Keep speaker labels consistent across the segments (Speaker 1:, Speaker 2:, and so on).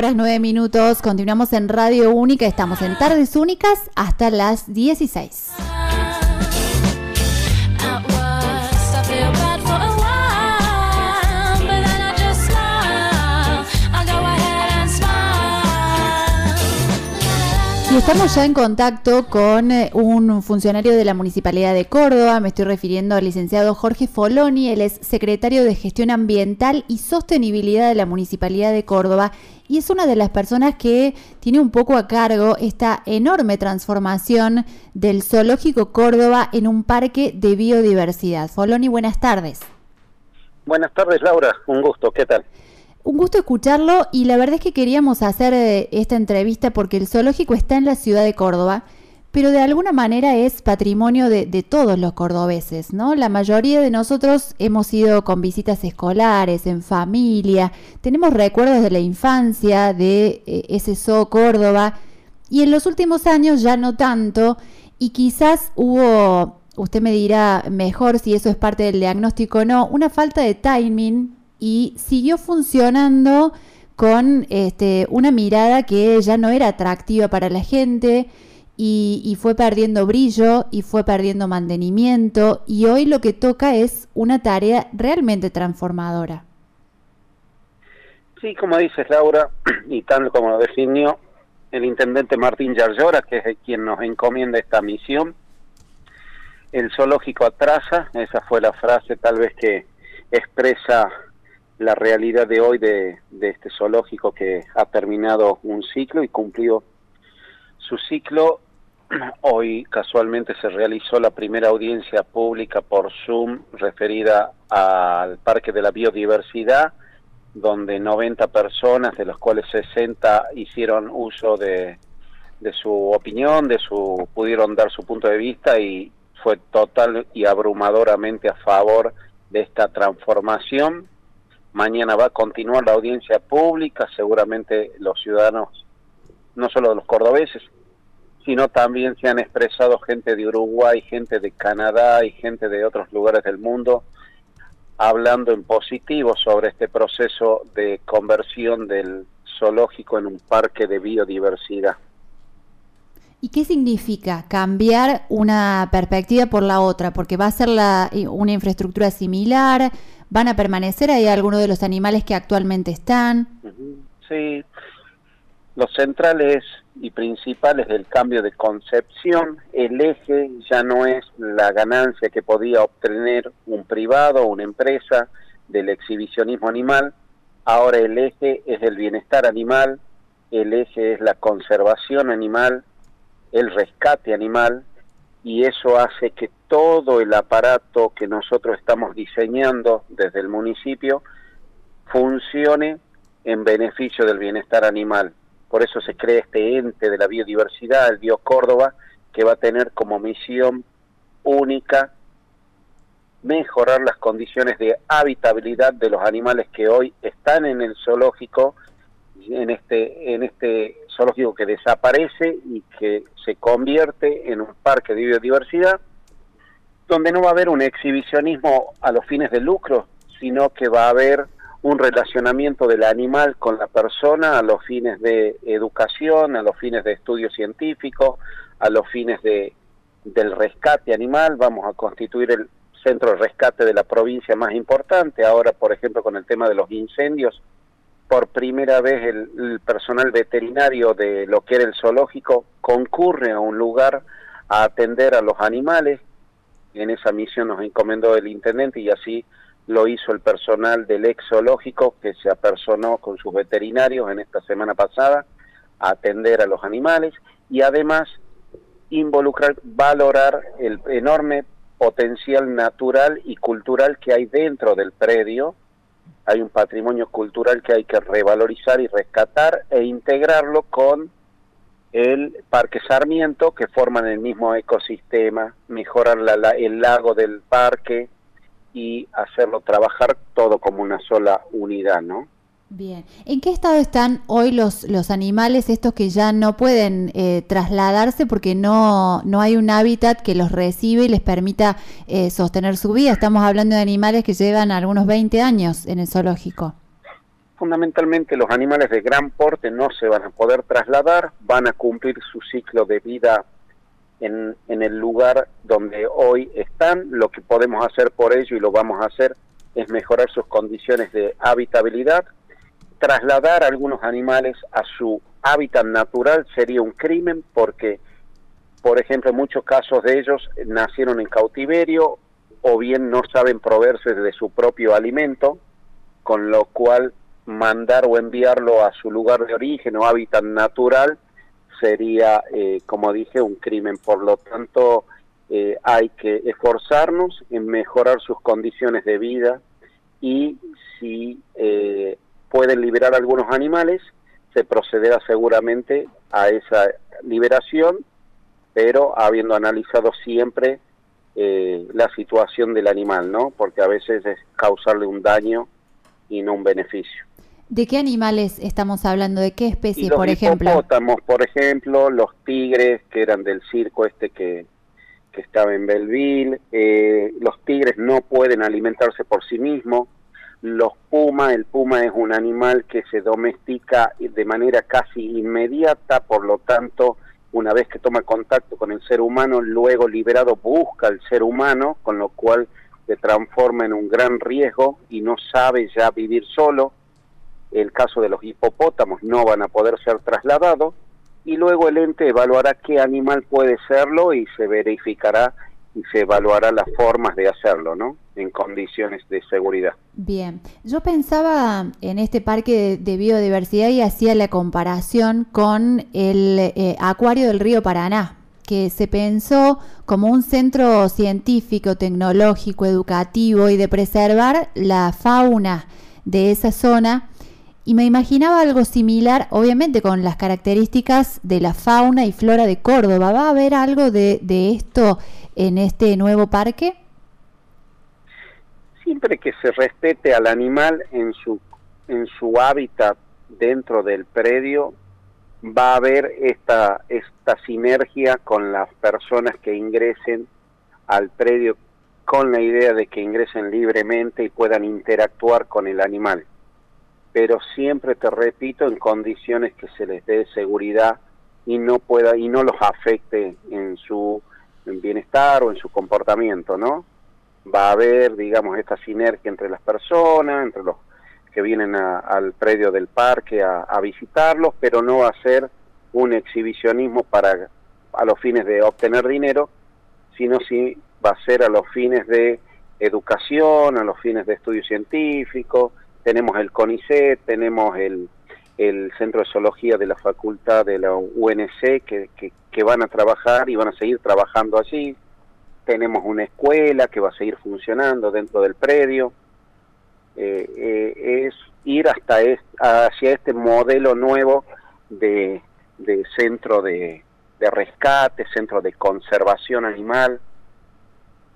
Speaker 1: horas 9 minutos. Continuamos en Radio Única. Estamos en Tardes Únicas hasta las 16. Y estamos ya en contacto con eh, un funcionario de la Municipalidad de Córdoba, me estoy refiriendo al licenciado Jorge Foloni, él es secretario de Gestión Ambiental y Sostenibilidad de la Municipalidad de Córdoba y es una de las personas que tiene un poco a cargo esta enorme transformación del Zoológico Córdoba en un parque de biodiversidad. Foloni, buenas tardes.
Speaker 2: Buenas tardes, Laura, un gusto, ¿qué tal?
Speaker 1: Un gusto escucharlo y la verdad es que queríamos hacer eh, esta entrevista porque el zoológico está en la ciudad de Córdoba, pero de alguna manera es patrimonio de, todos los cordobeses, ¿no? La mayoría de nosotros hemos ido con visitas escolares, en familia, tenemos recuerdos de la infancia de eh, ese zoo Córdoba y en los últimos años ya no tanto y quizás hubo, usted me dirá mejor si eso es parte del diagnóstico o no, una falta de timing y siguió funcionando con este, una mirada que ya no era atractiva para la gente y, fue perdiendo brillo y fue perdiendo mantenimiento y hoy lo que toca es una tarea realmente transformadora.
Speaker 2: Sí, como dices Laura, y tal como lo definió el intendente Martín Yarlora, que es quien nos encomienda esta misión, el zoológico atrasa, esa fue la frase tal vez que expresa la realidad de hoy de, este zoológico que ha terminado un ciclo y cumplió su ciclo. Hoy casualmente se realizó la primera audiencia pública por Zoom referida al Parque de la Biodiversidad, donde 90 personas, de las cuales 60 hicieron uso de, de su opinión, de su pudieron dar su punto de vista y fue total y abrumadoramente a favor de esta transformación Mañana va a continuar la audiencia pública, seguramente los ciudadanos, no solo los cordobeses, sino también se han expresado gente de Uruguay, gente de Canadá y gente de otros lugares del mundo hablando en positivo sobre este proceso de conversión del zoológico en un parque de biodiversidad.
Speaker 1: ¿Y qué significa cambiar una perspectiva por la otra? Porque va a ser la, una infraestructura similar, van a permanecer ahí algunos de los animales que actualmente están.
Speaker 2: Sí, los centrales y principales del cambio de concepción, el eje ya no es la ganancia que podía obtener un privado o una empresa del exhibicionismo animal, ahora el eje es el bienestar animal, el eje es la conservación animal, el rescate animal, y eso hace que todo el aparato que nosotros estamos diseñando desde el municipio funcione en beneficio del bienestar animal. Por eso se crea este ente de la biodiversidad, el Bio Córdoba, que va a tener como misión única mejorar las condiciones de habitabilidad de los animales que hoy están en el zoológico en este, en este zoológico que desaparece y que se convierte en un parque de biodiversidad, donde no va a haber un exhibicionismo a los fines de lucro, sino que va a haber un relacionamiento del animal con la persona a los fines de educación, a los fines de estudio científico, a los fines de, del rescate animal. Vamos a constituir el centro de rescate de la provincia más importante. Ahora, por ejemplo, con el tema de los incendios, por primera vez el, personal veterinario de lo que era el zoológico concurre a un lugar a atender a los animales. En esa misión nos encomendó el intendente y así lo hizo el personal del ex zoológico que se apersonó con sus veterinarios en esta semana pasada a atender a los animales y además involucrar, valorar el enorme potencial natural y cultural que hay dentro del predio hay un patrimonio cultural que hay que revalorizar y rescatar e integrarlo con el Parque Sarmiento, que forman el mismo ecosistema, mejorar la, el lago del parque y hacerlo trabajar todo como una sola unidad, ¿no?
Speaker 1: Bien, ¿en qué estado están hoy los, los animales estos que ya no pueden eh, trasladarse porque no, no hay un hábitat que los recibe y les permita eh, sostener su vida? Estamos hablando de animales que llevan algunos 20 años en el zoológico.
Speaker 2: fundamentalmente los animales de gran porte no se van a poder trasladar, van a cumplir su ciclo de vida en, en, el lugar donde hoy están. Lo que podemos hacer por ello y lo vamos a hacer es mejorar sus condiciones de habitabilidad. Trasladar algunos animales a su hábitat natural sería un crimen porque, por ejemplo, en muchos casos de ellos nacieron en cautiverio o bien no saben proveerse de su propio alimento, con lo cual mandar o enviarlo a su lugar de origen o hábitat natural sería, eh, como dije, un crimen. Por lo tanto, eh, hay que esforzarnos en mejorar sus condiciones de vida y si eh, pueden liberar algunos animales, se procederá seguramente a esa liberación, pero habiendo analizado siempre la situación del animal, ¿no? Porque a veces es causarle un daño y no un beneficio.
Speaker 1: ¿De qué animales estamos hablando? ¿De qué especie, por ejemplo?
Speaker 2: Hipopótamos, por ejemplo, los tigres que eran del circo este que, que estaba en Belleville. Eh, los tigres no pueden alimentarse por sí mismos. Los pumas, el puma es un animal que se domestica de manera casi inmediata, por lo tanto, una vez que toma contacto con el ser humano, luego liberado busca al ser humano, con lo cual se transforma en un gran riesgo y no sabe ya vivir solo. El caso de los hipopótamos no van a poder ser trasladados. Y luego el ente evaluará qué animal puede serlo y se verificará y se evaluará las formas de hacerlo, ¿no? En condiciones de seguridad.
Speaker 1: Bien, yo pensaba en este parque de, biodiversidad y hacía la comparación con el eh, acuario del río Paraná, que se pensó como un centro científico, tecnológico, educativo y de preservar la fauna de esa zona y me imaginaba algo similar, obviamente con las características de la fauna y flora de Córdoba. ¿Va a haber algo de, esto en este nuevo parque?
Speaker 2: Siempre que se respete al animal en su, en su hábitat dentro del predio, va a haber esta, esta sinergia con las personas que ingresen al predio con la idea de que ingresen libremente y puedan interactuar con el animal pero siempre te repito en condiciones que se les dé seguridad y no pueda y no los afecte en su bienestar o en su comportamiento, ¿no? Va a haber, digamos, esta sinergia entre las personas, entre los que vienen al predio del parque a, a, visitarlos, pero no va a ser un exhibicionismo para a los fines de obtener dinero, sino sí va a ser a los fines de educación, a los fines de estudio científico, tenemos el CONICET, tenemos el, el Centro de Zoología de la Facultad de la UNC que, que, van a trabajar y van a seguir trabajando allí. Tenemos una escuela que va a seguir funcionando dentro del predio. Eh, eh, es ir hasta hacia este modelo nuevo de, de centro de, de rescate, centro de conservación animal,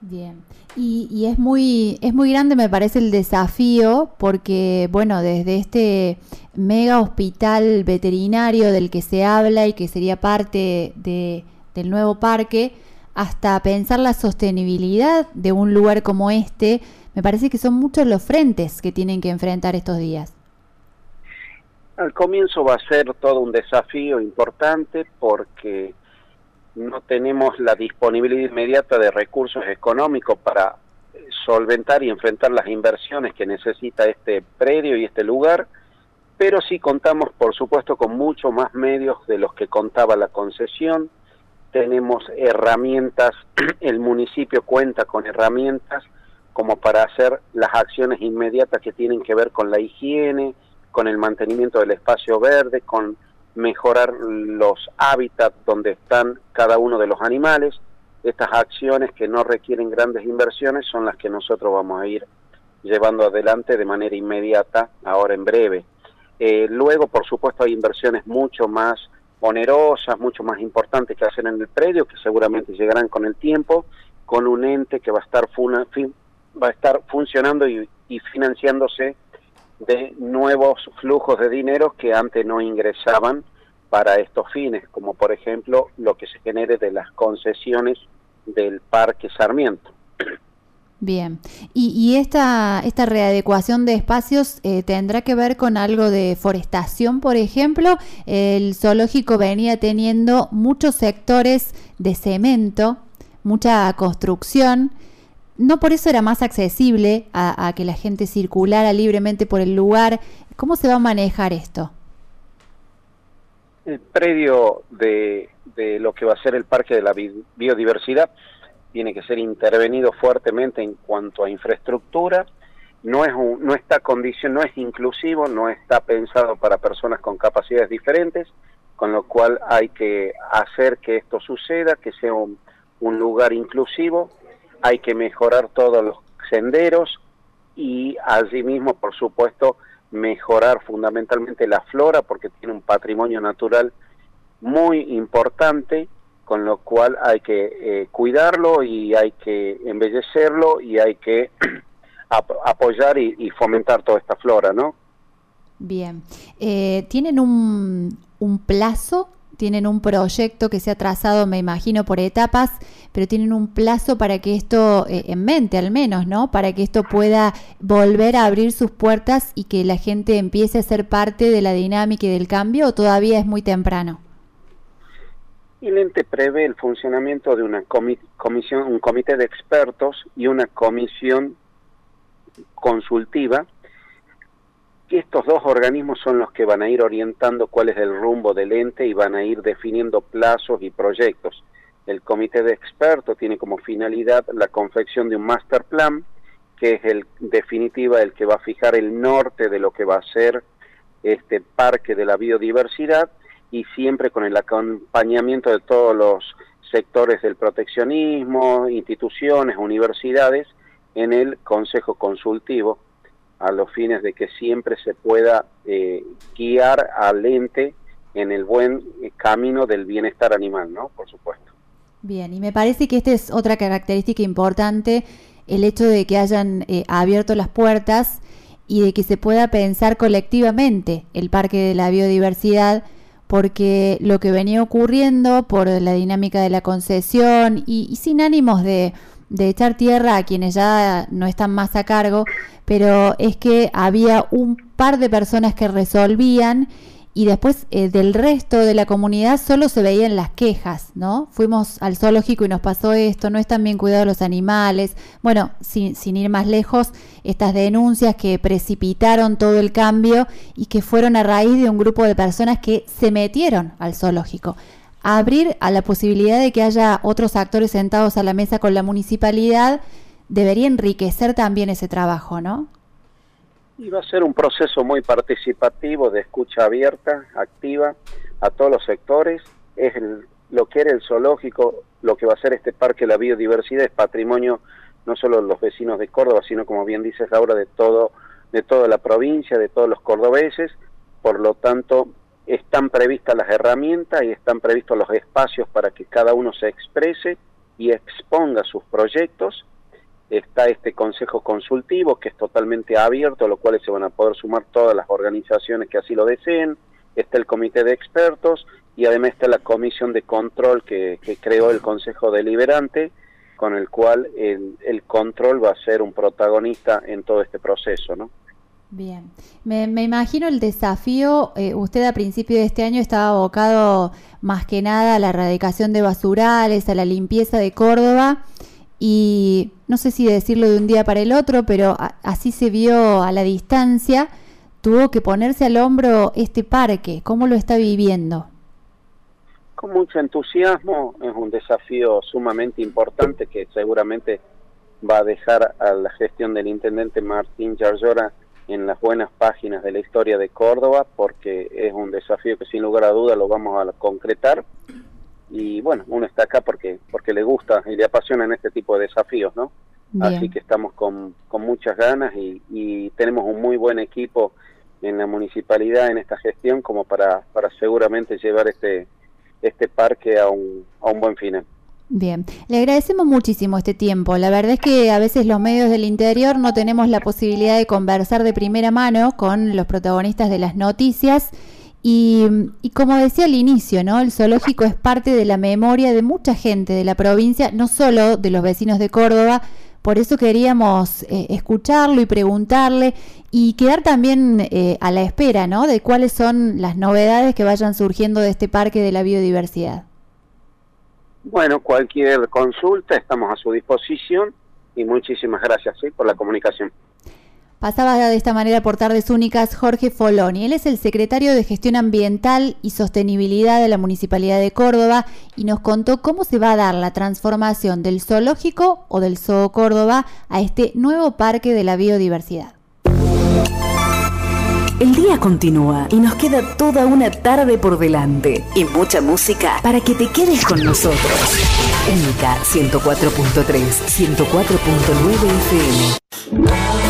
Speaker 1: Bien, y, es muy es muy grande me parece el desafío porque bueno desde este mega hospital veterinario del que se habla y que sería parte de, del nuevo parque hasta pensar la sostenibilidad de un lugar como este me parece que son muchos los frentes que tienen que enfrentar estos días.
Speaker 2: Al comienzo va a ser todo un desafío importante porque no tenemos la disponibilidad inmediata de recursos económicos para solventar y enfrentar las inversiones que necesita este predio y este lugar, pero sí contamos, por supuesto, con mucho más medios de los que contaba la concesión. Tenemos herramientas, el municipio cuenta con herramientas como para hacer las acciones inmediatas que tienen que ver con la higiene, con el mantenimiento del espacio verde, con mejorar los hábitats donde están cada uno de los animales. Estas acciones que no requieren grandes inversiones son las que nosotros vamos a ir llevando adelante de manera inmediata, ahora en breve. Eh, luego, por supuesto, hay inversiones mucho más onerosas, mucho más importantes que hacer en el predio, que seguramente llegarán con el tiempo, con un ente que va a estar, va a estar funcionando y financiándose de nuevos flujos de dinero que antes no ingresaban para estos fines, como por ejemplo lo que se genere de las concesiones del Parque Sarmiento.
Speaker 1: Bien, y, esta, esta readecuación de espacios eh, tendrá que ver con algo de forestación, por ejemplo. El zoológico venía teniendo muchos sectores de cemento, mucha construcción. No por eso era más accesible a, que la gente circulara libremente por el lugar. ¿Cómo se va a manejar esto?
Speaker 2: El predio de, lo que va a ser el Parque de la Biodiversidad tiene que ser intervenido fuertemente en cuanto a infraestructura. No es no está condición, no es inclusivo, no está pensado para personas con capacidades diferentes, con lo cual hay que hacer que esto suceda, que sea un, lugar inclusivo, hay que mejorar todos los senderos y allí mismo, por supuesto, mejorar fundamentalmente la flora porque tiene un patrimonio natural muy importante con lo cual hay que eh, cuidarlo y hay que embellecerlo y hay que apoyar y, fomentar toda esta flora, ¿no?
Speaker 1: Bien. Eh, ¿Tienen un, un plazo? ¿Tienen un proyecto que se ha trazado, me imagino, por etapas, pero tienen un plazo para que esto, eh, en mente al menos, ¿no? Para que esto pueda volver a abrir sus puertas y que la gente empiece a ser parte de la dinámica y del cambio o todavía es muy temprano?
Speaker 2: el ente prevé el funcionamiento de una comisión, un comité de expertos y una comisión consultiva. Estos dos organismos son los que van a ir orientando cuál es el rumbo del ente y van a ir definiendo plazos y proyectos. El comité de expertos tiene como finalidad la confección de un master plan, que es el definitiva el que va a fijar el norte de lo que va a ser este parque de la biodiversidad y siempre con el acompañamiento de todos los sectores del proteccionismo, instituciones, universidades, en el Consejo Consultivo, a los fines de que siempre se pueda eh, guiar al ente en el buen eh, camino del bienestar animal, ¿no? Por supuesto.
Speaker 1: Bien, y me parece que esta es otra característica importante, el hecho de que hayan eh, abierto las puertas y de que se pueda pensar colectivamente el Parque de la Biodiversidad, porque lo que venía ocurriendo por la dinámica de la concesión y, sin ánimos de, de, echar tierra a quienes ya no están más a cargo, pero es que había un par de personas que resolvían y después eh, del resto de la comunidad solo se veían las quejas, ¿no? Fuimos al zoológico y nos pasó esto, no están bien cuidados los animales. Bueno, sin, sin ir más lejos, estas denuncias que precipitaron todo el cambio y que fueron a raíz de un grupo de personas que se metieron al zoológico. Abrir a la posibilidad de que haya otros actores sentados a la mesa con la municipalidad debería enriquecer también ese trabajo, ¿no?
Speaker 2: Y va a ser un proceso muy participativo de escucha abierta, activa, a todos los sectores. Es lo que era el zoológico, lo que va a ser este parque la biodiversidad, es patrimonio no solo de los vecinos de Córdoba, sino como bien dices Laura, de todo, de toda la provincia, de todos los cordobeses. Por lo tanto, están previstas las herramientas y están previstos los espacios para que cada uno se exprese y exponga sus proyectos está este consejo consultivo que es totalmente abierto, a lo cual se van a poder sumar todas las organizaciones que así lo deseen, está el comité de expertos y además está la comisión de control que, creó el Consejo Deliberante, con el cual el, el, control va a ser un protagonista en todo este proceso, ¿no?
Speaker 1: Bien, me, imagino el desafío, eh, usted a principio de este año estaba abocado más que nada a la erradicación de basurales, a la limpieza de Córdoba, y no sé si decirlo de un día para el otro, pero así se vio a la distancia, tuvo que ponerse al hombro este parque. ¿Cómo lo está viviendo?
Speaker 2: Con mucho entusiasmo, es un desafío sumamente importante que seguramente va a dejar a la gestión del intendente Martín Yarlora en las buenas páginas de la historia de Córdoba, porque es un desafío que sin lugar a duda lo vamos a concretar y bueno, uno está acá porque porque le gusta y le apasionan este tipo de desafíos, ¿no? Así que estamos con, con muchas ganas y, y, tenemos un muy buen equipo en la municipalidad en esta gestión como para, para seguramente llevar este este parque a un, a un buen final.
Speaker 1: Bien, le agradecemos muchísimo este tiempo. La verdad es que a veces los medios del interior no tenemos la posibilidad de conversar de primera mano con los protagonistas de las noticias y, como decía al inicio, ¿no? El zoológico es parte de la memoria de mucha gente de la provincia, no solo de los vecinos de Córdoba, Por eso queríamos eh, escucharlo y preguntarle y quedar también eh, a la espera, ¿no? De cuáles son las novedades que vayan surgiendo de este Parque de la Biodiversidad.
Speaker 2: Bueno, cualquier consulta estamos a su disposición y muchísimas gracias por la comunicación.
Speaker 1: Pasaba de esta manera por Tardes Únicas Jorge Foloni. Él es el secretario de Gestión Ambiental y Sostenibilidad de la Municipalidad de Córdoba y nos contó cómo se va a dar la transformación del zoológico o del Zoo Córdoba a este nuevo Parque de la Biodiversidad.
Speaker 3: El día continúa y nos queda toda una tarde por delante y mucha música para que te quedes con nosotros. Única 104.3, 104.9 FM.